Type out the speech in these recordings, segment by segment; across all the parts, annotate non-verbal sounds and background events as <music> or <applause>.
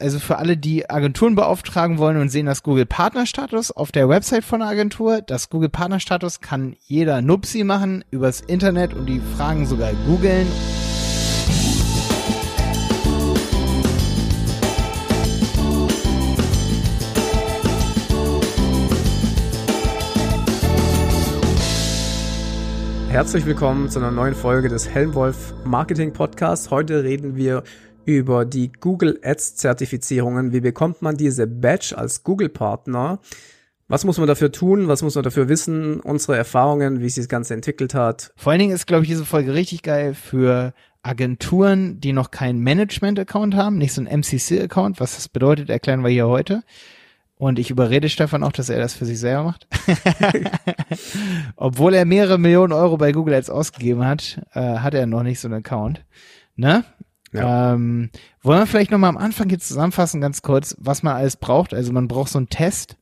Also für alle, die Agenturen beauftragen wollen und sehen das Google Partnerstatus auf der Website von der Agentur. Das Google Partnerstatus kann jeder Nupsi machen übers Internet und die Fragen sogar googeln. Herzlich willkommen zu einer neuen Folge des Helmwolf Marketing Podcasts. Heute reden wir über die Google Ads Zertifizierungen. Wie bekommt man diese Badge als Google Partner? Was muss man dafür tun? Was muss man dafür wissen? Unsere Erfahrungen, wie sich das Ganze entwickelt hat. Vor allen Dingen ist, glaube ich, diese Folge richtig geil für Agenturen, die noch keinen Management-Account haben, nicht so ein MCC-Account. Was das bedeutet, erklären wir hier heute. Und ich überrede Stefan auch, dass er das für sich selber macht. <laughs> Obwohl er mehrere Millionen Euro bei Google Ads ausgegeben hat, äh, hat er noch nicht so einen Account. Ne? Ja. Ähm, wollen wir vielleicht nochmal am Anfang jetzt zusammenfassen, ganz kurz, was man alles braucht? Also man braucht so einen Test,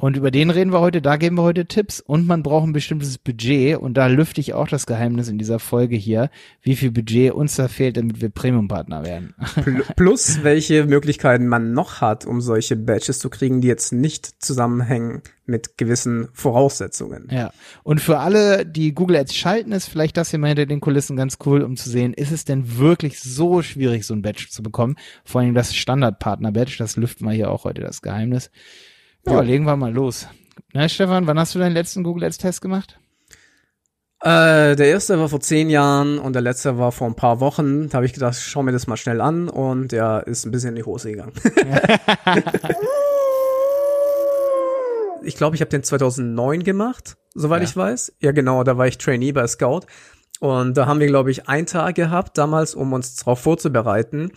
und über den reden wir heute, da geben wir heute Tipps und man braucht ein bestimmtes Budget und da lüfte ich auch das Geheimnis in dieser Folge hier, wie viel Budget uns da fehlt, damit wir Premium-Partner werden. <laughs> Plus, welche Möglichkeiten man noch hat, um solche Badges zu kriegen, die jetzt nicht zusammenhängen mit gewissen Voraussetzungen. Ja. Und für alle, die Google Ads schalten, ist vielleicht das hier mal hinter den Kulissen ganz cool, um zu sehen, ist es denn wirklich so schwierig, so ein Badge zu bekommen? Vor allem das Standard-Partner-Badge, das lüften wir hier auch heute das Geheimnis. Ja, ja, legen wir mal los. Na, Stefan, wann hast du deinen letzten Google Ads Test gemacht? Äh, der erste war vor zehn Jahren und der letzte war vor ein paar Wochen. Da habe ich gedacht, schau mir das mal schnell an und der ist ein bisschen in die Hose gegangen. <laughs> ich glaube, ich habe den 2009 gemacht, soweit ja. ich weiß. Ja, genau, da war ich Trainee bei Scout. Und da haben wir, glaube ich, einen Tag gehabt damals, um uns darauf vorzubereiten.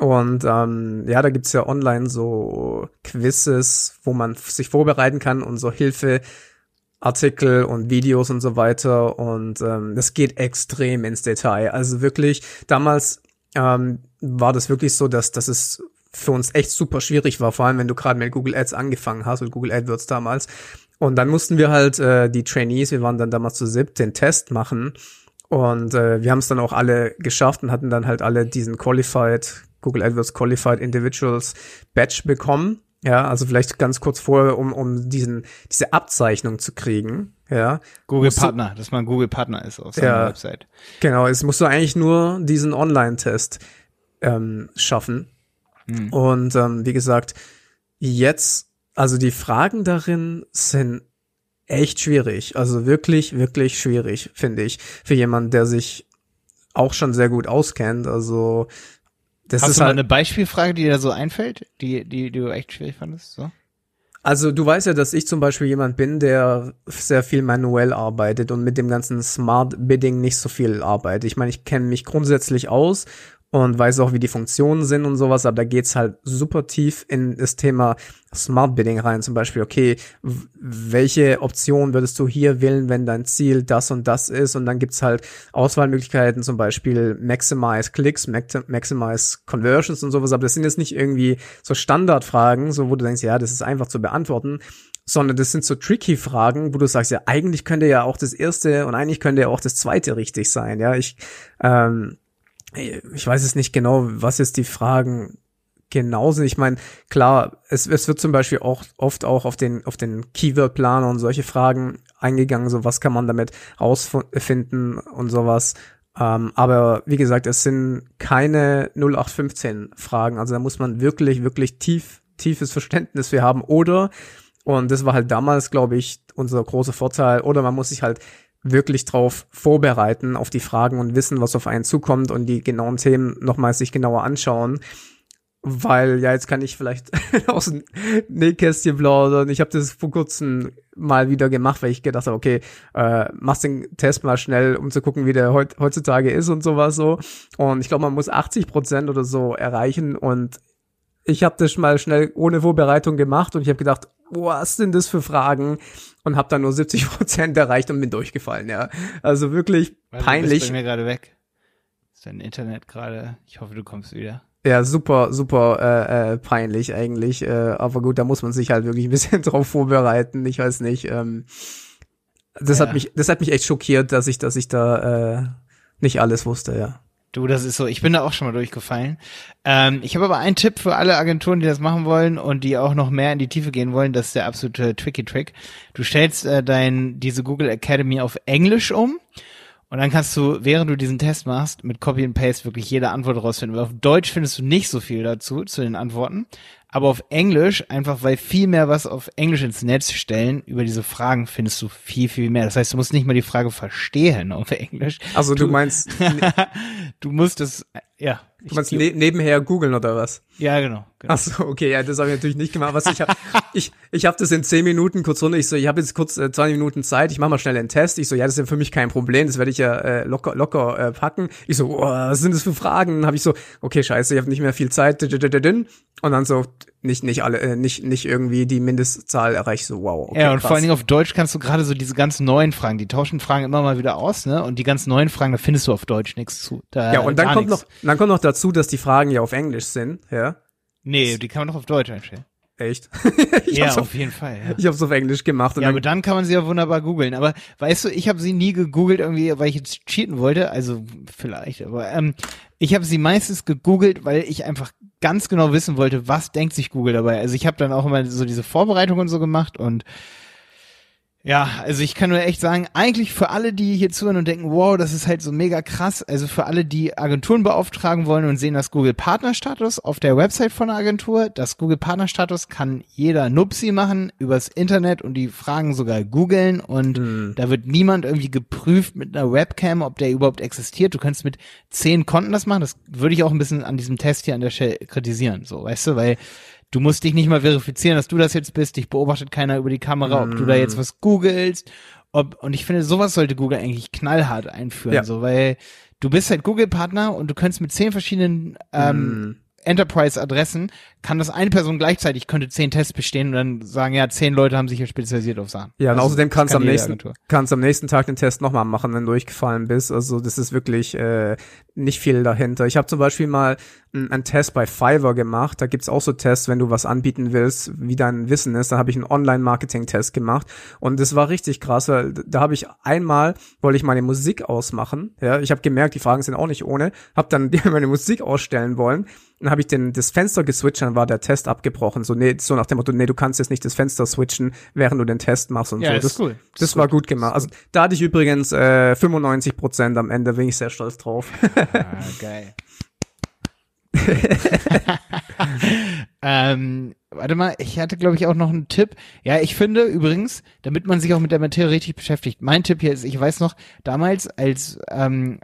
Und ähm, ja, da gibt's ja online so Quizzes, wo man sich vorbereiten kann und so Hilfeartikel und Videos und so weiter. Und ähm, das geht extrem ins Detail. Also wirklich, damals ähm, war das wirklich so, dass, dass es für uns echt super schwierig war, vor allem wenn du gerade mit Google Ads angefangen hast, mit Google AdWords damals. Und dann mussten wir halt äh, die Trainees, wir waren dann damals zu siebt, den Test machen. Und äh, wir haben es dann auch alle geschafft und hatten dann halt alle diesen Qualified Google AdWords Qualified Individuals Badge bekommen. Ja, also vielleicht ganz kurz vorher, um, um diesen, diese Abzeichnung zu kriegen. Ja. Google Partner, dass man Google Partner ist auf seiner ja, Website. Genau, es musst du eigentlich nur diesen Online-Test ähm, schaffen. Hm. Und ähm, wie gesagt, jetzt, also die Fragen darin sind echt schwierig. Also wirklich, wirklich schwierig, finde ich, für jemanden, der sich auch schon sehr gut auskennt. Also das Hast ist du halt eine Beispielfrage, die dir so einfällt, die, die, die du echt schwierig fandest? So? Also du weißt ja, dass ich zum Beispiel jemand bin, der sehr viel manuell arbeitet und mit dem ganzen Smart Bidding nicht so viel arbeitet. Ich meine, ich kenne mich grundsätzlich aus und weiß auch, wie die Funktionen sind und sowas, aber da geht's halt super tief in das Thema Smart Bidding rein. Zum Beispiel, okay, welche Option würdest du hier wählen, wenn dein Ziel das und das ist? Und dann gibt's halt Auswahlmöglichkeiten, zum Beispiel Maximize Clicks, Maximize Conversions und sowas, aber das sind jetzt nicht irgendwie so Standardfragen, so wo du denkst, ja, das ist einfach zu beantworten, sondern das sind so tricky Fragen, wo du sagst, ja, eigentlich könnte ja auch das erste und eigentlich könnte ja auch das zweite richtig sein. Ja, ich ähm, ich weiß es nicht genau, was jetzt die Fragen genau sind. Ich meine, klar, es, es wird zum Beispiel auch oft auch auf den, auf den Keyword-Planer und solche Fragen eingegangen, so was kann man damit rausfinden und sowas. Ähm, aber wie gesagt, es sind keine 0815 Fragen. Also da muss man wirklich, wirklich tief, tiefes Verständnis für haben. Oder, und das war halt damals, glaube ich, unser großer Vorteil, oder man muss sich halt wirklich drauf vorbereiten auf die Fragen und wissen, was auf einen zukommt und die genauen Themen nochmal sich genauer anschauen. Weil, ja, jetzt kann ich vielleicht <laughs> aus dem Nähkästchen plaudern. Ich habe das vor kurzem mal wieder gemacht, weil ich gedacht habe, okay, äh, machst den Test mal schnell, um zu gucken, wie der heut, heutzutage ist und sowas so. Und ich glaube, man muss 80 Prozent oder so erreichen und ich habe das mal schnell ohne Vorbereitung gemacht und ich habe gedacht, was sind das für Fragen? Und habe dann nur 70 Prozent erreicht und bin durchgefallen, ja. Also wirklich Weil peinlich. Du bist bei mir gerade weg. Ist dein Internet gerade? Ich hoffe, du kommst wieder. Ja, super, super äh, äh, peinlich eigentlich. Äh, aber gut, da muss man sich halt wirklich ein bisschen <laughs> drauf vorbereiten. Ich weiß nicht. Ähm, das ja. hat mich, das hat mich echt schockiert, dass ich, dass ich da äh, nicht alles wusste, ja. Du, das ist so. Ich bin da auch schon mal durchgefallen. Ähm, ich habe aber einen Tipp für alle Agenturen, die das machen wollen und die auch noch mehr in die Tiefe gehen wollen. Das ist der absolute tricky Trick. Du stellst äh, dein diese Google Academy auf Englisch um und dann kannst du, während du diesen Test machst, mit Copy and Paste wirklich jede Antwort rausfinden. Weil auf Deutsch findest du nicht so viel dazu, zu den Antworten. Aber auf Englisch, einfach weil viel mehr was auf Englisch ins Netz stellen, über diese Fragen findest du viel, viel mehr. Das heißt, du musst nicht mal die Frage verstehen auf Englisch. Also du, du meinst. <laughs> du musst es, ja. Du meinst ne nebenher googeln oder was? Ja, genau. genau. Ach so, okay, ja, das habe ich natürlich nicht gemacht. Was ich habe, <laughs> ich, ich habe das in zehn Minuten kurz runter. Ich so, ich habe jetzt kurz äh, 20 Minuten Zeit. Ich mache mal schnell einen Test. Ich so, ja, das ist ja für mich kein Problem. Das werde ich ja äh, locker, locker äh, packen. Ich so, oh, was sind das für Fragen? Dann habe ich so, okay, scheiße, ich habe nicht mehr viel Zeit. Und dann so, nicht, nicht alle, äh, nicht, nicht irgendwie die Mindestzahl erreicht. So, wow. Okay, ja, und krass. vor allen Dingen auf Deutsch kannst du gerade so diese ganz neuen Fragen, die tauschen Fragen immer mal wieder aus, ne? Und die ganz neuen Fragen, da findest du auf Deutsch nichts zu. Da ja, und dann kommt nix. noch, dann kommt noch dazu, dass die Fragen ja auf Englisch sind, ja. Nee, die kann man doch auf Deutsch einstellen. Echt? <laughs> ja, auf, jeden Fall. Ja. Ich habe es auf Englisch gemacht. Ja, dann aber dann kann man sie ja wunderbar googeln. Aber weißt du, ich habe sie nie gegoogelt irgendwie, weil ich jetzt cheaten wollte. Also vielleicht, aber ähm, ich habe sie meistens gegoogelt, weil ich einfach ganz genau wissen wollte, was denkt sich Google dabei. Also ich habe dann auch immer so diese Vorbereitung und so gemacht und ja, also ich kann nur echt sagen, eigentlich für alle, die hier zuhören und denken, wow, das ist halt so mega krass, also für alle, die Agenturen beauftragen wollen und sehen das Google Partnerstatus auf der Website von der Agentur, das Google Partnerstatus kann jeder Nupsi machen übers Internet und die Fragen sogar googeln und mhm. da wird niemand irgendwie geprüft mit einer Webcam, ob der überhaupt existiert. Du kannst mit zehn Konten das machen, das würde ich auch ein bisschen an diesem Test hier an der Stelle kritisieren, so, weißt du, weil Du musst dich nicht mal verifizieren, dass du das jetzt bist. Dich beobachtet keiner über die Kamera, ob du da jetzt mm. was googelst. Ob, und ich finde, sowas sollte Google eigentlich knallhart einführen, ja. so, weil du bist halt Google-Partner und du kannst mit zehn verschiedenen ähm, mm. Enterprise-Adressen kann das eine Person gleichzeitig, könnte zehn Tests bestehen und dann sagen, ja, zehn Leute haben sich hier spezialisiert auf Sachen. Ja, und also, außerdem kannst du kann am nächsten, kannst am nächsten Tag den Test nochmal machen, wenn du durchgefallen bist. Also das ist wirklich äh, nicht viel dahinter. Ich habe zum Beispiel mal einen Test bei Fiverr gemacht. Da gibt's auch so Tests, wenn du was anbieten willst, wie dein Wissen ist. Da habe ich einen Online-Marketing-Test gemacht und das war richtig krass, weil da habe ich einmal, wollte ich meine Musik ausmachen. Ja, ich habe gemerkt, die Fragen sind auch nicht ohne. Habe dann <laughs> meine Musik ausstellen wollen. Dann habe ich den, das Fenster geswitcht dann war der Test abgebrochen. So, nee, so nach dem Motto, nee, du kannst jetzt nicht das Fenster switchen, während du den Test machst und ja, so. Das, ist cool. Das, das war gut gemacht. Also da hatte ich übrigens äh, 95 Prozent am Ende, bin ich sehr stolz drauf. <laughs> ah, geil. <laughs> ähm, warte mal, ich hatte, glaube ich, auch noch einen Tipp. Ja, ich finde übrigens, damit man sich auch mit der Materie richtig beschäftigt, mein Tipp hier ist, ich weiß noch, damals, als ähm,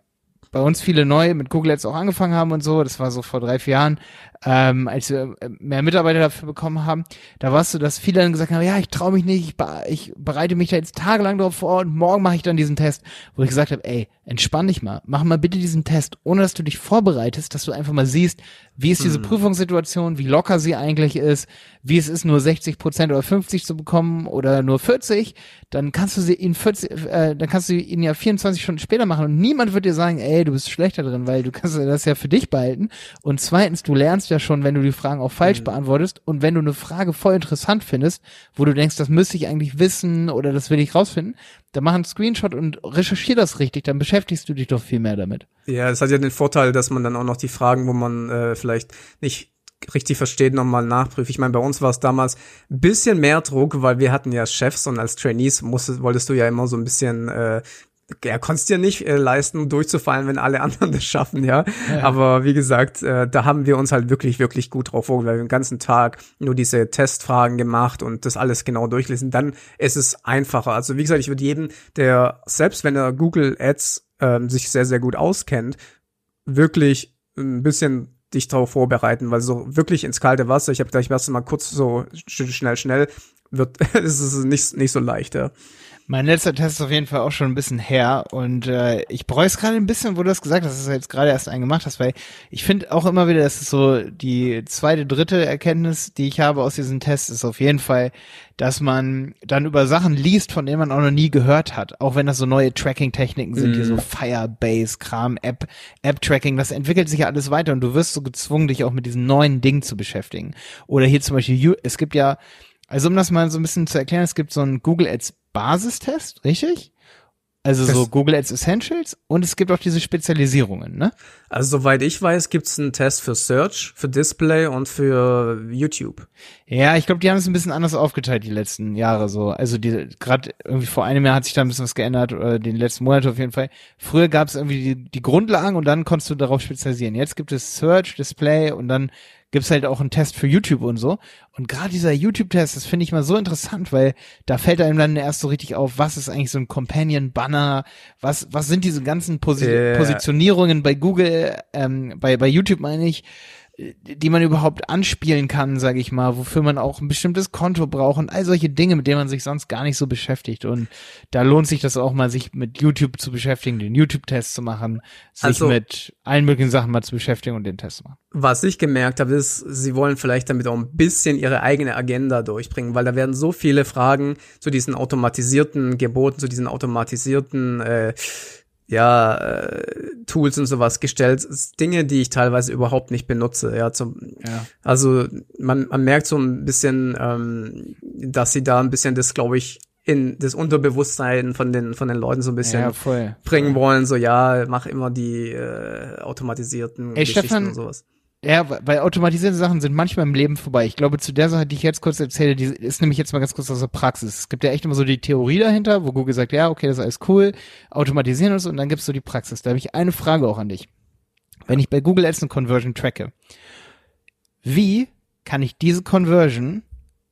bei uns viele neu mit Google Ads auch angefangen haben und so, das war so vor drei, vier Jahren, ähm, als wir äh, mehr Mitarbeiter dafür bekommen haben, da warst du, dass viele dann gesagt haben, ja, ich traue mich nicht, ich, be ich, bereite mich da jetzt tagelang drauf vor und morgen mache ich dann diesen Test, wo ich gesagt habe, ey, entspann dich mal, mach mal bitte diesen Test, ohne dass du dich vorbereitest, dass du einfach mal siehst, wie ist diese hm. Prüfungssituation, wie locker sie eigentlich ist, wie es ist, nur 60 Prozent oder 50 zu bekommen oder nur 40, dann kannst du sie in 40, äh, dann kannst du ihn ja 24 Stunden später machen und niemand wird dir sagen, ey, du bist schlechter drin, weil du kannst das ja für dich behalten. Und zweitens, du lernst ja schon, wenn du die Fragen auch falsch mhm. beantwortest und wenn du eine Frage voll interessant findest, wo du denkst, das müsste ich eigentlich wissen oder das will ich rausfinden, dann mach einen Screenshot und recherchier das richtig, dann beschäftigst du dich doch viel mehr damit. Ja, das hat ja den Vorteil, dass man dann auch noch die Fragen, wo man äh, vielleicht nicht richtig versteht, nochmal nachprüft. Ich meine, bei uns war es damals ein bisschen mehr Druck, weil wir hatten ja Chefs und als Trainees musstest, wolltest du ja immer so ein bisschen äh, ja, konntest dir nicht äh, leisten, durchzufallen, wenn alle <laughs> anderen das schaffen, ja. ja. Aber wie gesagt, äh, da haben wir uns halt wirklich, wirklich gut drauf weil wir den ganzen Tag nur diese Testfragen gemacht und das alles genau durchlesen. Dann ist es einfacher. Also wie gesagt, ich würde jedem, der selbst wenn er Google Ads ähm, sich sehr, sehr gut auskennt, wirklich ein bisschen dich darauf vorbereiten, weil so wirklich ins kalte Wasser, ich habe gleich erst mal kurz so schnell, schnell, wird, <laughs> ist es nicht, nicht so leicht, ja. Mein letzter Test ist auf jeden Fall auch schon ein bisschen her und äh, ich bereue es gerade ein bisschen, wo du das gesagt hast, dass du jetzt gerade erst einen gemacht hast, weil ich finde auch immer wieder, dass es so die zweite, dritte Erkenntnis, die ich habe aus diesem Test, ist auf jeden Fall, dass man dann über Sachen liest, von denen man auch noch nie gehört hat, auch wenn das so neue Tracking-Techniken sind, mm. die so mhm. Firebase, Kram, App, App-Tracking, das entwickelt sich ja alles weiter und du wirst so gezwungen, dich auch mit diesen neuen Dingen zu beschäftigen. Oder hier zum Beispiel, es gibt ja also um das mal so ein bisschen zu erklären, es gibt so einen Google Ads Basistest, richtig? Also so Google Ads Essentials und es gibt auch diese Spezialisierungen, ne? Also soweit ich weiß, gibt es einen Test für Search, für Display und für YouTube. Ja, ich glaube, die haben es ein bisschen anders aufgeteilt die letzten Jahre so. Also die gerade irgendwie vor einem Jahr hat sich da ein bisschen was geändert oder den letzten Monat auf jeden Fall. Früher gab es irgendwie die, die Grundlagen und dann konntest du darauf spezialisieren. Jetzt gibt es Search, Display und dann gibt's halt auch einen Test für YouTube und so. Und gerade dieser YouTube-Test, das finde ich mal so interessant, weil da fällt einem dann erst so richtig auf, was ist eigentlich so ein Companion-Banner, was, was sind diese ganzen Posi yeah. Positionierungen bei Google, ähm, bei, bei YouTube meine ich, die man überhaupt anspielen kann, sage ich mal, wofür man auch ein bestimmtes Konto braucht und all solche Dinge, mit denen man sich sonst gar nicht so beschäftigt. Und da lohnt sich das auch mal, sich mit YouTube zu beschäftigen, den YouTube-Test zu machen, sich also, mit allen möglichen Sachen mal zu beschäftigen und den Test zu machen. Was ich gemerkt habe, ist, sie wollen vielleicht damit auch ein bisschen ihre eigene Agenda durchbringen, weil da werden so viele Fragen zu diesen automatisierten Geboten, zu diesen automatisierten äh, ja, äh, Tools und sowas gestellt. Dinge, die ich teilweise überhaupt nicht benutze. Ja, zum, ja. Also man, man merkt so ein bisschen, ähm, dass sie da ein bisschen das, glaube ich, in das Unterbewusstsein von den von den Leuten so ein bisschen ja, voll, bringen voll. wollen. So ja, mach immer die äh, automatisierten Ey, Geschichten Stefan, und sowas. Ja, weil automatisierte Sachen sind manchmal im Leben vorbei. Ich glaube, zu der Sache, die ich jetzt kurz erzähle, die ist nämlich jetzt mal ganz kurz aus der Praxis. Es gibt ja echt immer so die Theorie dahinter, wo Google sagt, ja, okay, das ist alles cool, automatisieren und so, und dann gibt's so die Praxis. Da habe ich eine Frage auch an dich. Wenn ich bei Google Ads eine Conversion tracke, wie kann ich diese Conversion,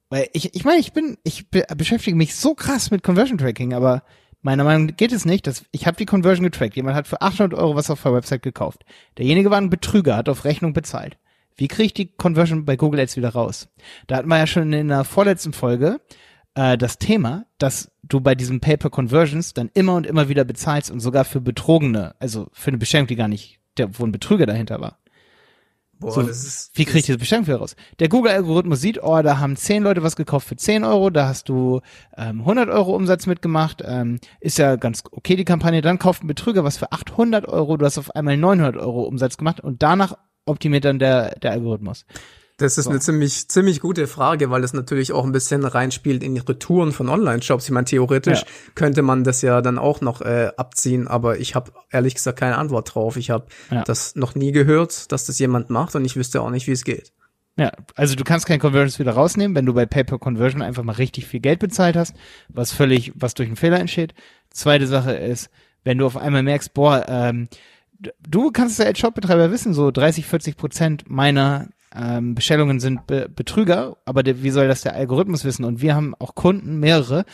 weil ich, ich meine, ich bin, ich be beschäftige mich so krass mit Conversion Tracking, aber Meiner Meinung nach geht es nicht. Dass, ich habe die Conversion getrackt. Jemand hat für 800 Euro was auf der Website gekauft. Derjenige war ein Betrüger, hat auf Rechnung bezahlt. Wie kriege ich die Conversion bei Google Ads wieder raus? Da hatten wir ja schon in der vorletzten Folge äh, das Thema, dass du bei diesen Paper Conversions dann immer und immer wieder bezahlst und sogar für Betrogene, also für eine Bestellung, die gar nicht, der, wo ein Betrüger dahinter war. Boah, so, das ist, wie kriege ich diese Bestellung wieder raus? Der Google-Algorithmus sieht, oh, da haben zehn Leute was gekauft für 10 Euro, da hast du ähm, 100 Euro Umsatz mitgemacht, ähm, ist ja ganz okay die Kampagne, dann kauft ein Betrüger was für 800 Euro, du hast auf einmal 900 Euro Umsatz gemacht und danach optimiert dann der, der Algorithmus. Das ist so. eine ziemlich, ziemlich gute Frage, weil es natürlich auch ein bisschen reinspielt in die Retouren von Online-Shops. Ich meine, theoretisch ja. könnte man das ja dann auch noch äh, abziehen, aber ich habe ehrlich gesagt keine Antwort drauf. Ich habe ja. das noch nie gehört, dass das jemand macht und ich wüsste auch nicht, wie es geht. Ja, also du kannst keine Conversions wieder rausnehmen, wenn du bei Paper Conversion einfach mal richtig viel Geld bezahlt hast, was völlig, was durch einen Fehler entsteht. Zweite Sache ist, wenn du auf einmal merkst, boah, ähm, du kannst ja als Shopbetreiber wissen, so 30, 40 Prozent meiner ähm, Bestellungen sind Be Betrüger, aber der, wie soll das der Algorithmus wissen? Und wir haben auch Kunden, mehrere,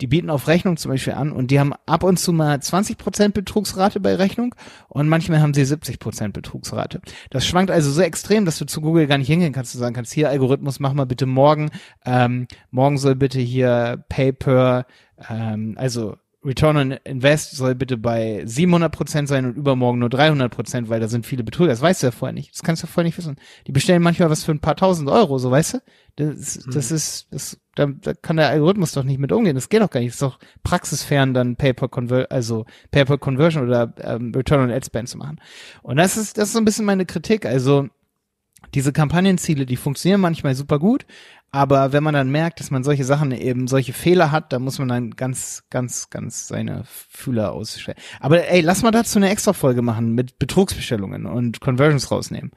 die bieten auf Rechnung zum Beispiel an und die haben ab und zu mal 20% Betrugsrate bei Rechnung und manchmal haben sie 70% Betrugsrate. Das schwankt also so extrem, dass du zu Google gar nicht hingehen kannst, du sagen kannst, hier Algorithmus, mach mal bitte morgen, ähm, morgen soll bitte hier Paper, ähm, also Return on Invest soll bitte bei 700 Prozent sein und übermorgen nur 300 Prozent, weil da sind viele Betrüger. Das weißt du ja vorher nicht. Das kannst du vorher nicht wissen. Die bestellen manchmal was für ein paar tausend Euro, so weißt du? Das, das mhm. ist, das, da, da kann der Algorithmus doch nicht mit umgehen. Das geht doch gar nicht. Das ist doch praxisfern, dann Paper Conver also Paper Conversion oder ähm, Return on Ad Spend zu machen. Und das ist, das ist so ein bisschen meine Kritik. Also diese Kampagnenziele, die funktionieren manchmal super gut, aber wenn man dann merkt, dass man solche Sachen eben, solche Fehler hat, da muss man dann ganz, ganz, ganz seine Fühler ausstellen. Aber ey, lass mal dazu eine extra Folge machen mit Betrugsbestellungen und Conversions rausnehmen.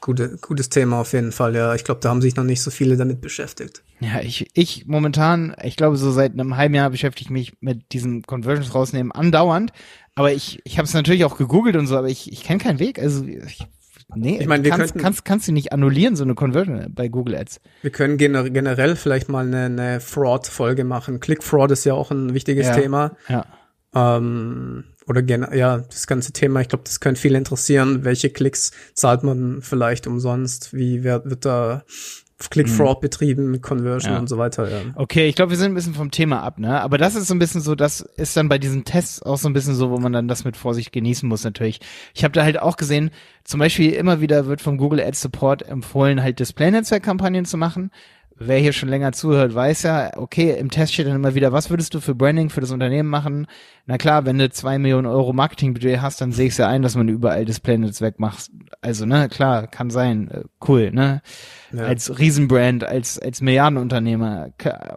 Gute, gutes Thema auf jeden Fall, ja. Ich glaube, da haben sich noch nicht so viele damit beschäftigt. Ja, ich, ich momentan, ich glaube, so seit einem halben Jahr beschäftige ich mich mit diesen Conversions rausnehmen andauernd. Aber ich, ich habe es natürlich auch gegoogelt und so, aber ich, ich kenne keinen Weg. Also ich Nee, ich meine, wir kannst, könnten, kannst, kannst du nicht annullieren, so eine Conversion bei Google Ads. Wir können generell vielleicht mal eine, eine Fraud-Folge machen. Click-Fraud ist ja auch ein wichtiges ja, Thema. Ja. Ähm, oder ja, das ganze Thema, ich glaube, das könnte viele interessieren. Welche Klicks zahlt man vielleicht umsonst? Wie wird, wird da Click-Fraud mhm. betrieben Conversion ja. und so weiter. Ja. Okay, ich glaube, wir sind ein bisschen vom Thema ab, ne? Aber das ist so ein bisschen so, das ist dann bei diesen Tests auch so ein bisschen so, wo man dann das mit Vorsicht genießen muss natürlich. Ich habe da halt auch gesehen, zum Beispiel immer wieder wird vom Google Ads Support empfohlen, halt Display-Netzwerk-Kampagnen zu machen wer hier schon länger zuhört, weiß ja, okay, im Test steht dann immer wieder, was würdest du für Branding für das Unternehmen machen? Na klar, wenn du zwei Millionen Euro Marketingbudget hast, dann sehe ich ja ein, dass man überall Display-Netz wegmacht. Also, ne, klar, kann sein, äh, cool, ne? Ja. Als Riesenbrand, als, als Milliardenunternehmer,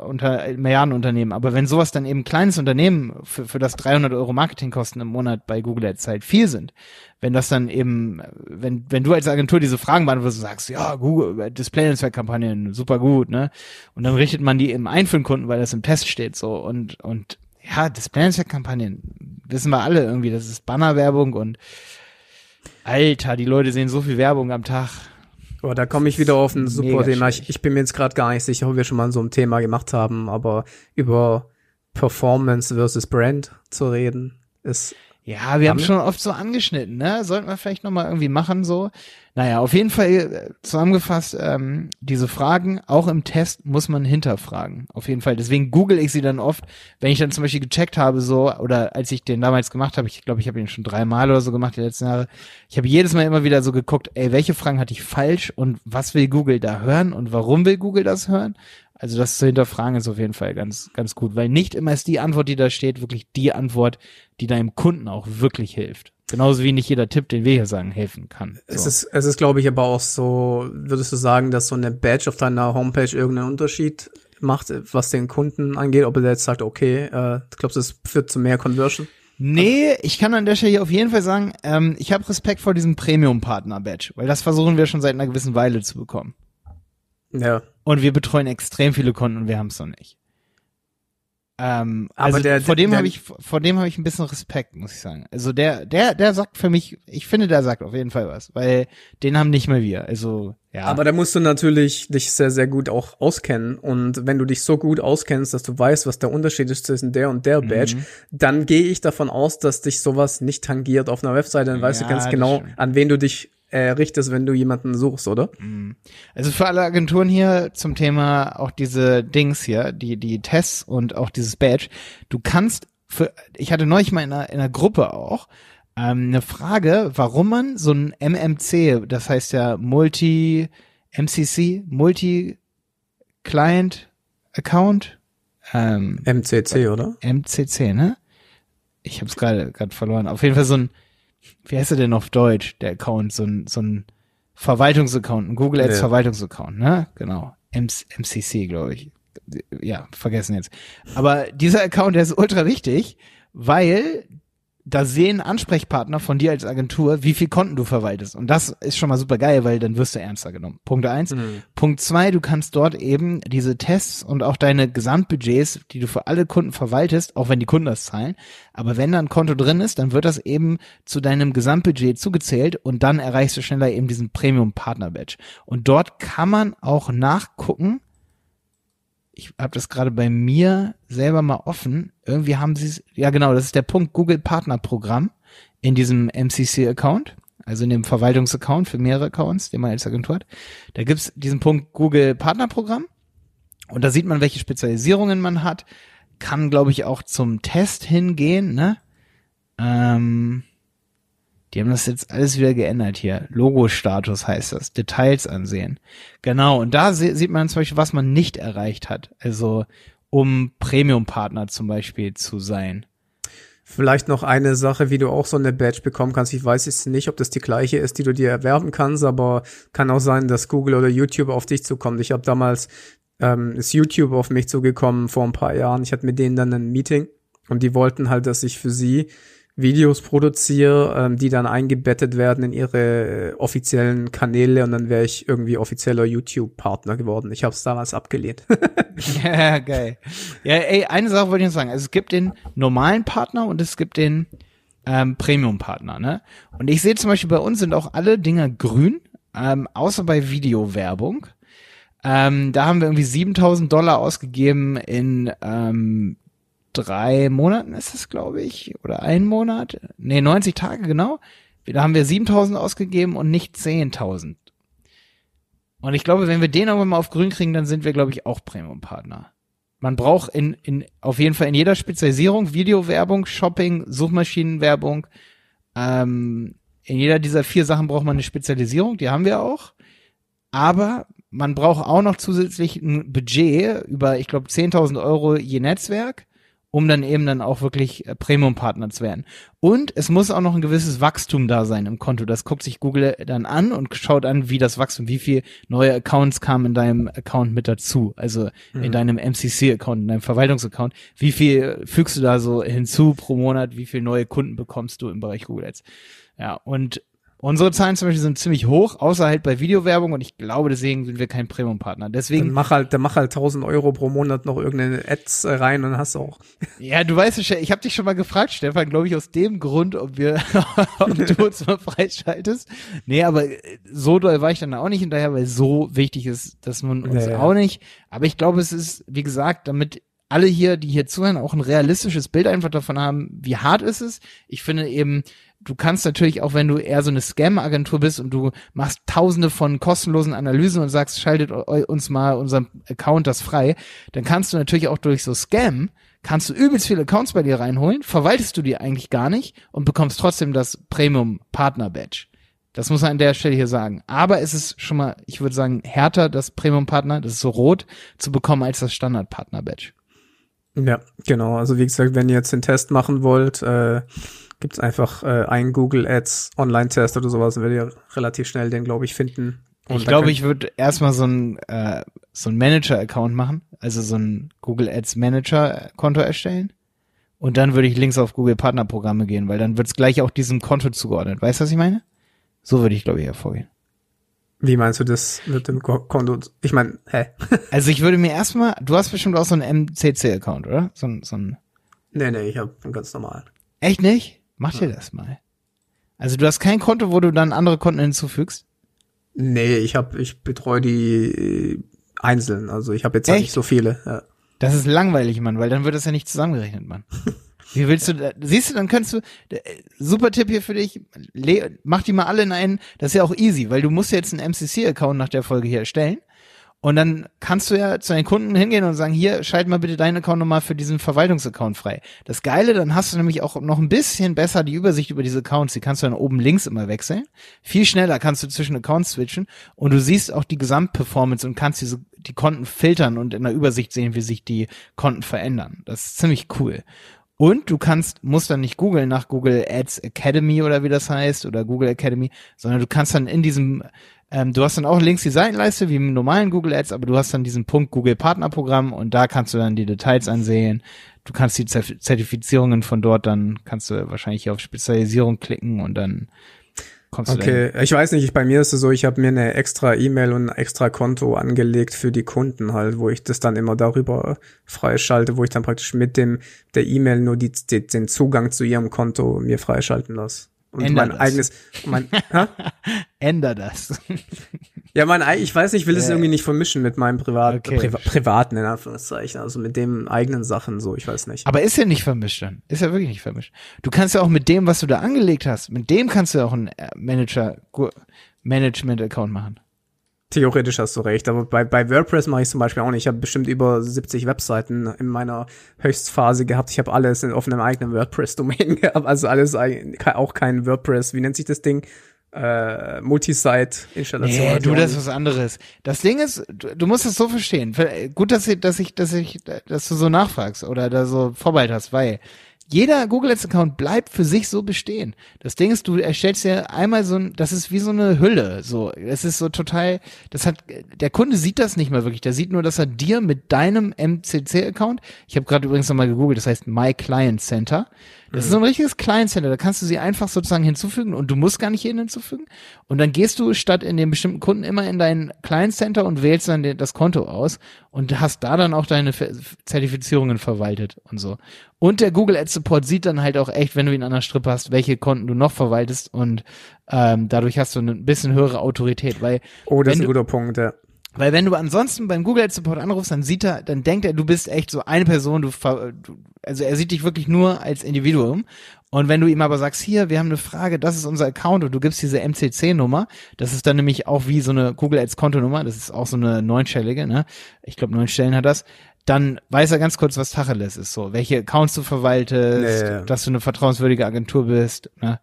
unter, Milliardenunternehmen. Aber wenn sowas dann eben kleines Unternehmen für, für das 300 Euro Marketingkosten im Monat bei Google Ads halt viel sind, wenn das dann eben, wenn, wenn du als Agentur diese Fragen beantwortest und sagst, ja, Google, Display-Netzwerkkampagnen, super gut, ne? Und dann richtet man die eben ein für den Kunden, weil das im Test steht, so. Und, und, ja, Display-Netzwerkkampagnen, wissen wir alle irgendwie, das ist Bannerwerbung und, Alter, die Leute sehen so viel Werbung am Tag. Oh, da komme ich wieder auf ein super Thema. Ich, ich bin mir jetzt gerade gar nicht sicher, ob wir schon mal so ein Thema gemacht haben, aber über Performance versus Brand zu reden, ist ja, wir haben, haben schon oft so angeschnitten, ne? Sollten wir vielleicht nochmal irgendwie machen, so. Naja, auf jeden Fall äh, zusammengefasst, ähm, diese Fragen, auch im Test muss man hinterfragen. Auf jeden Fall. Deswegen google ich sie dann oft, wenn ich dann zum Beispiel gecheckt habe, so, oder als ich den damals gemacht habe, ich glaube, ich habe ihn schon dreimal oder so gemacht die letzten Jahre. Ich habe jedes Mal immer wieder so geguckt, ey, welche Fragen hatte ich falsch und was will Google da hören und warum will Google das hören? Also das zu hinterfragen ist auf jeden Fall ganz, ganz gut, weil nicht immer ist die Antwort, die da steht, wirklich die Antwort, die deinem Kunden auch wirklich hilft. Genauso wie nicht jeder Tipp, den wir hier sagen, helfen kann. So. Es ist, es ist, glaube ich, aber auch so, würdest du sagen, dass so eine Badge auf deiner Homepage irgendeinen Unterschied macht, was den Kunden angeht, ob er jetzt sagt, okay, äh, glaubst du, es führt zu mehr Conversion? Nee, ich kann an der Stelle auf jeden Fall sagen, ähm, ich habe Respekt vor diesem Premium-Partner-Badge, weil das versuchen wir schon seit einer gewissen Weile zu bekommen. Ja. Und wir betreuen extrem viele Kunden und wir haben es noch nicht. Ähm, aber also der, vor dem habe ich vor dem habe ich ein bisschen Respekt, muss ich sagen. Also der der der sagt für mich, ich finde, der sagt auf jeden Fall was, weil den haben nicht mehr wir. Also ja. Aber da musst du natürlich dich sehr sehr gut auch auskennen und wenn du dich so gut auskennst, dass du weißt, was der Unterschied ist zwischen der und der Badge, mhm. dann gehe ich davon aus, dass dich sowas nicht tangiert auf einer Webseite, dann weißt ja, du ganz genau, an wen du dich äh, richtest, wenn du jemanden suchst, oder? Mhm. Also für alle Agenturen hier zum Thema auch diese Dings hier, die, die Tests und auch dieses Badge, du kannst für, ich hatte neulich mal in einer, in einer Gruppe auch, ähm, eine Frage, warum man so ein MMC, das heißt ja Multi, MCC, Multi Client Account, ähm, MCC, oder? MCC, ne? Ich habe es gerade gerade verloren. Auf jeden Fall so ein wie heißt er denn auf Deutsch, der Account, so ein, so ein Verwaltungsaccount, ein Google Ads ja. Verwaltungsaccount, ne? Genau. MCC, glaube ich. Ja, vergessen jetzt. Aber dieser Account, der ist ultra wichtig, weil da sehen Ansprechpartner von dir als Agentur, wie viel Konten du verwaltest. Und das ist schon mal super geil, weil dann wirst du ernster genommen. Punkt eins. Mhm. Punkt zwei, du kannst dort eben diese Tests und auch deine Gesamtbudgets, die du für alle Kunden verwaltest, auch wenn die Kunden das zahlen. Aber wenn da ein Konto drin ist, dann wird das eben zu deinem Gesamtbudget zugezählt und dann erreichst du schneller eben diesen Premium Partner Badge. Und dort kann man auch nachgucken, ich habe das gerade bei mir selber mal offen. Irgendwie haben sie es, ja genau, das ist der Punkt Google Partner Programm in diesem MCC Account, also in dem Verwaltungsaccount für mehrere Accounts, den man als Agentur hat. Da gibt's diesen Punkt Google Partner Programm und da sieht man, welche Spezialisierungen man hat. Kann, glaube ich, auch zum Test hingehen, ne? Ähm, die haben das jetzt alles wieder geändert hier. Logo-Status heißt das. Details ansehen. Genau. Und da sieht man zum Beispiel, was man nicht erreicht hat. Also, um Premium-Partner zum Beispiel zu sein. Vielleicht noch eine Sache, wie du auch so eine Badge bekommen kannst. Ich weiß jetzt nicht, ob das die gleiche ist, die du dir erwerben kannst, aber kann auch sein, dass Google oder YouTube auf dich zukommt. Ich habe damals ähm, ist YouTube auf mich zugekommen vor ein paar Jahren. Ich hatte mit denen dann ein Meeting und die wollten halt, dass ich für sie Videos produziere, ähm, die dann eingebettet werden in ihre äh, offiziellen Kanäle und dann wäre ich irgendwie offizieller YouTube-Partner geworden. Ich habe es damals abgelehnt. <laughs> ja, geil. Ja, ey, eine Sache wollte ich noch sagen. Also es gibt den normalen Partner und es gibt den ähm, Premium-Partner, ne? Und ich sehe zum Beispiel bei uns sind auch alle Dinger grün, ähm, außer bei Videowerbung. Ähm, da haben wir irgendwie 7000 Dollar ausgegeben in ähm, drei Monaten ist es, glaube ich, oder ein Monat. Nee, 90 Tage, genau. Da haben wir 7000 ausgegeben und nicht 10.000. Und ich glaube, wenn wir den irgendwann mal auf grün kriegen, dann sind wir, glaube ich, auch Premium-Partner. Man braucht in, in, auf jeden Fall in jeder Spezialisierung Videowerbung, Shopping, Suchmaschinenwerbung. Ähm, in jeder dieser vier Sachen braucht man eine Spezialisierung, die haben wir auch. Aber man braucht auch noch zusätzlich ein Budget über, ich glaube, 10.000 Euro je Netzwerk um dann eben dann auch wirklich äh, Premium-Partner zu werden. Und es muss auch noch ein gewisses Wachstum da sein im Konto. Das guckt sich Google dann an und schaut an, wie das Wachstum, wie viel neue Accounts kamen in deinem Account mit dazu. Also mhm. in deinem MCC-Account, in deinem Verwaltungsaccount. Wie viel fügst du da so hinzu pro Monat? Wie viel neue Kunden bekommst du im Bereich Google Ads? Ja, und Unsere Zahlen zum Beispiel sind ziemlich hoch, außer halt bei Videowerbung und ich glaube, deswegen sind wir kein Premium-Partner. Deswegen. Dann mach halt, dann mach halt 1000 Euro pro Monat noch irgendeine Ads rein und hast auch. <laughs> Ja, du weißt, ich habe dich schon mal gefragt, Stefan, glaube ich, aus dem Grund, ob wir, <laughs> ob du uns mal freischaltest. Nee, aber so doll war ich dann auch nicht hinterher, weil so wichtig ist, dass man uns ja, ja. auch nicht. Aber ich glaube, es ist, wie gesagt, damit alle hier, die hier zuhören, auch ein realistisches Bild einfach davon haben, wie hart ist es. Ich finde eben, du kannst natürlich auch, wenn du eher so eine Scam-Agentur bist und du machst tausende von kostenlosen Analysen und sagst, schaltet uns mal unserem Account das frei, dann kannst du natürlich auch durch so Scam kannst du übelst viele Accounts bei dir reinholen, verwaltest du die eigentlich gar nicht und bekommst trotzdem das Premium Partner Badge. Das muss man an der Stelle hier sagen. Aber es ist schon mal, ich würde sagen, härter, das Premium Partner, das ist so rot, zu bekommen als das Standard Partner Badge. Ja, genau. Also wie gesagt, wenn ihr jetzt den Test machen wollt, äh, gibt's einfach äh, einen Google Ads Online-Test oder sowas, werdet ihr relativ schnell den, glaube ich, finden. Und ich glaube, ich würde erstmal so ein äh, so ein Manager-Account machen, also so ein Google Ads Manager-Konto erstellen. Und dann würde ich links auf Google Partnerprogramme gehen, weil dann wird's gleich auch diesem Konto zugeordnet. Weißt du, was ich meine? So würde ich, glaube ich, hervorgehen. Wie meinst du das mit dem Konto? Ich meine, hä? <laughs> also ich würde mir erstmal, du hast bestimmt auch so einen MCC-Account, oder? So, so ein. Nee, nee, ich habe einen ganz normalen. Echt nicht? Mach dir das mal. Also du hast kein Konto, wo du dann andere Konten hinzufügst? Nee, ich habe, ich betreue die äh, einzeln. Also ich habe jetzt halt nicht so viele. Ja. Das ist langweilig, Mann, weil dann wird das ja nicht zusammengerechnet, Mann. <laughs> Wie willst du, siehst du, dann kannst du, super Tipp hier für dich, mach die mal alle in einen, das ist ja auch easy, weil du musst jetzt einen MCC-Account nach der Folge hier erstellen. Und dann kannst du ja zu deinen Kunden hingehen und sagen, hier, schalt mal bitte deinen Account nochmal für diesen Verwaltungsaccount frei. Das Geile, dann hast du nämlich auch noch ein bisschen besser die Übersicht über diese Accounts. Die kannst du dann oben links immer wechseln. Viel schneller kannst du zwischen Accounts switchen und du siehst auch die Gesamtperformance und kannst diese, die Konten filtern und in der Übersicht sehen, wie sich die Konten verändern. Das ist ziemlich cool. Und du kannst, musst dann nicht googeln nach Google Ads Academy oder wie das heißt oder Google Academy, sondern du kannst dann in diesem ähm, du hast dann auch links die Seitenleiste wie im normalen Google Ads, aber du hast dann diesen Punkt Google Partnerprogramm und da kannst du dann die Details ansehen. Du kannst die Zertifizierungen von dort dann, kannst du wahrscheinlich auf Spezialisierung klicken und dann Okay, ich weiß nicht, ich, bei mir ist es so, ich habe mir eine extra E-Mail und ein extra Konto angelegt für die Kunden halt, wo ich das dann immer darüber freischalte, wo ich dann praktisch mit dem der E-Mail nur die, die, den Zugang zu ihrem Konto mir freischalten lasse und Änder mein das. eigenes. Mein, <laughs> Änder das. ja, mein ich weiß nicht, ich will es äh, irgendwie nicht vermischen mit meinem Privat, okay. Priva privaten in Anführungszeichen, also mit dem eigenen Sachen so, ich weiß nicht. Aber ist ja nicht vermischt dann. Ist ja wirklich nicht vermischt. Du kannst ja auch mit dem, was du da angelegt hast, mit dem kannst du auch einen äh, Manager Management Account machen. Theoretisch hast du recht, aber bei, bei WordPress mache ich zum Beispiel auch nicht. Ich habe bestimmt über 70 Webseiten in meiner Höchstphase gehabt. Ich habe alles auf einem eigenen WordPress-Domain <laughs> gehabt, also alles auch kein WordPress. Wie nennt sich das Ding? Äh, Multisite-Installation. Nee, du, das ist was anderes. Das Ding ist, du, du musst es so verstehen. Gut, dass ich, dass ich, dass ich, dass du so nachfragst oder da so Vorbeheit hast, weil jeder Google Ads Account bleibt für sich so bestehen. Das Ding ist, du erstellst ja einmal so ein, das ist wie so eine Hülle, so. Es ist so total, das hat, der Kunde sieht das nicht mal wirklich. Der sieht nur, dass er dir mit deinem MCC Account, ich habe gerade übrigens nochmal gegoogelt, das heißt My Client Center, das mhm. ist so ein richtiges Client Center, da kannst du sie einfach sozusagen hinzufügen und du musst gar nicht jeden hinzufügen. Und dann gehst du statt in den bestimmten Kunden immer in dein Client Center und wählst dann das Konto aus und hast da dann auch deine Zertifizierungen verwaltet und so. Und der Google Ads Support sieht dann halt auch echt, wenn du ihn an der Strippe hast, welche Konten du noch verwaltest und ähm, dadurch hast du ein bisschen höhere Autorität, weil Oh, das ist ein guter Punkt, ja. Weil wenn du ansonsten beim Google Ads Support anrufst, dann sieht er, dann denkt er, du bist echt so eine Person, du, du also er sieht dich wirklich nur als Individuum. Und wenn du ihm aber sagst, hier, wir haben eine Frage, das ist unser Account und du gibst diese MCC-Nummer, das ist dann nämlich auch wie so eine Google Ads Kontonummer, das ist auch so eine neunstellige, ne? Ich glaube, neun Stellen hat das. Dann weiß er ganz kurz, was Tacheles ist, so, welche Accounts du verwaltest, nee, dass du eine vertrauenswürdige Agentur bist, ne?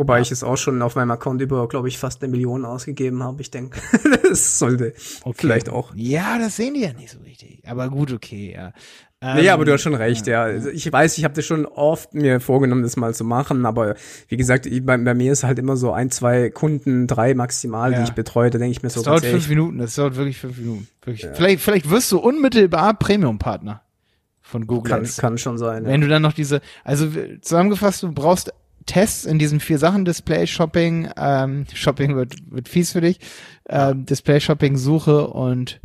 Wobei ja. ich es auch schon auf meinem Account über, glaube ich, fast eine Million ausgegeben habe. Ich denke, <laughs> das sollte okay. vielleicht auch. Ja, das sehen die ja nicht so richtig. Aber gut, okay, ja. Ähm, nee, aber du hast schon recht, ja. ja. Also ich weiß, ich habe das schon oft mir vorgenommen, das mal zu machen, aber wie gesagt, ich, bei, bei, mir ist halt immer so ein, zwei Kunden, drei maximal, ja. die ich betreue, da denke ich mir das so. Das dauert fünf Minuten, das dauert wirklich fünf Minuten. Wirklich. Ja. Vielleicht, vielleicht wirst du unmittelbar Premium-Partner von Google. Kann, kann schon sein. Wenn du dann noch diese, also zusammengefasst, du brauchst Tests in diesen vier Sachen, Display, Shopping, ähm, Shopping wird, wird fies für dich, ähm, Display, Shopping, Suche und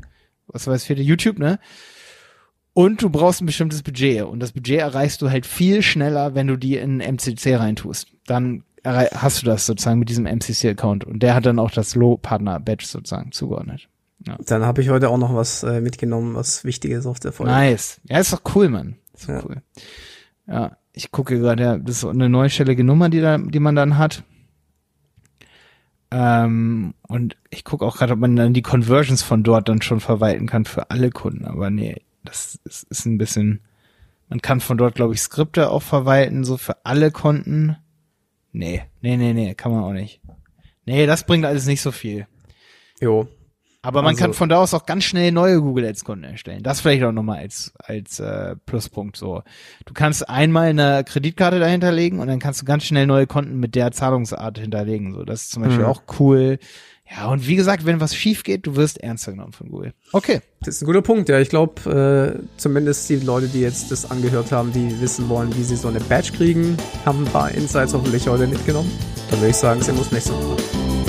was war das vierte, YouTube, ne? Und du brauchst ein bestimmtes Budget. Und das Budget erreichst du halt viel schneller, wenn du die in MCC reintust. Dann hast du das sozusagen mit diesem MCC-Account. Und der hat dann auch das Low-Partner-Badge sozusagen zugeordnet. Ja. Dann habe ich heute auch noch was äh, mitgenommen, was Wichtiges auf der Folge. Nice. Ja, ist doch cool, Mann. Ist doch ja. cool. Ja, ich gucke gerade, ja, das ist eine neustellige Nummer, die, da, die man dann hat. Ähm, und ich gucke auch gerade, ob man dann die Conversions von dort dann schon verwalten kann für alle Kunden. Aber nee, das ist, ist ein bisschen, man kann von dort, glaube ich, Skripte auch verwalten, so für alle Konten. Nee, nee, nee, nee, kann man auch nicht. Nee, das bringt alles nicht so viel. Jo. Aber man also, kann von da aus auch ganz schnell neue Google Ads Konten erstellen. Das vielleicht auch nochmal als als äh, Pluspunkt so. Du kannst einmal eine Kreditkarte dahinter legen und dann kannst du ganz schnell neue Konten mit der Zahlungsart hinterlegen. So, das ist zum Beispiel mhm. auch cool. Ja, und wie gesagt, wenn was schief geht, du wirst ernster genommen von Google. Okay. Das ist ein guter Punkt, ja. Ich glaube, äh, zumindest die Leute, die jetzt das angehört haben, die wissen wollen, wie sie so eine Badge kriegen, haben ein paar Insights hoffentlich heute mitgenommen. Dann würde ich sagen, sie muss nächste Woche.